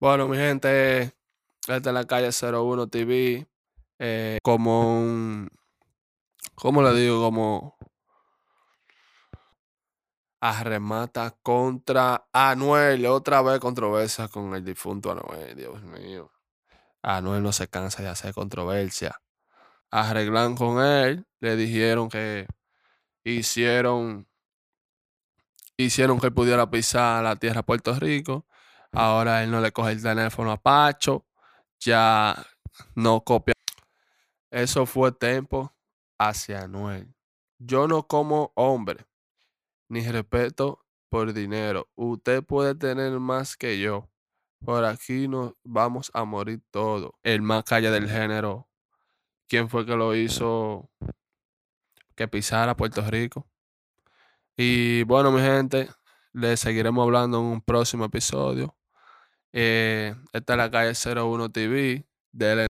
Bueno, mi gente, esta es la calle 01 TV. eh, como un. ¿Cómo le digo? Como. Arremata contra Anuel. Otra vez controversia con el difunto Anuel. Dios mío. Anuel no se cansa de hacer controversia. Arreglan con él. Le dijeron que hicieron. Hicieron que pudiera pisar la tierra de Puerto Rico. Ahora él no le coge el teléfono a Pacho. Ya no copia. Eso fue tiempo hacia Anuel. Yo no como hombre, ni respeto por dinero. Usted puede tener más que yo. Por aquí nos vamos a morir todos. El más calle del género. ¿Quién fue que lo hizo que pisara Puerto Rico? Y bueno, mi gente, le seguiremos hablando en un próximo episodio. Eh, esta es la calle 01 TV. Dele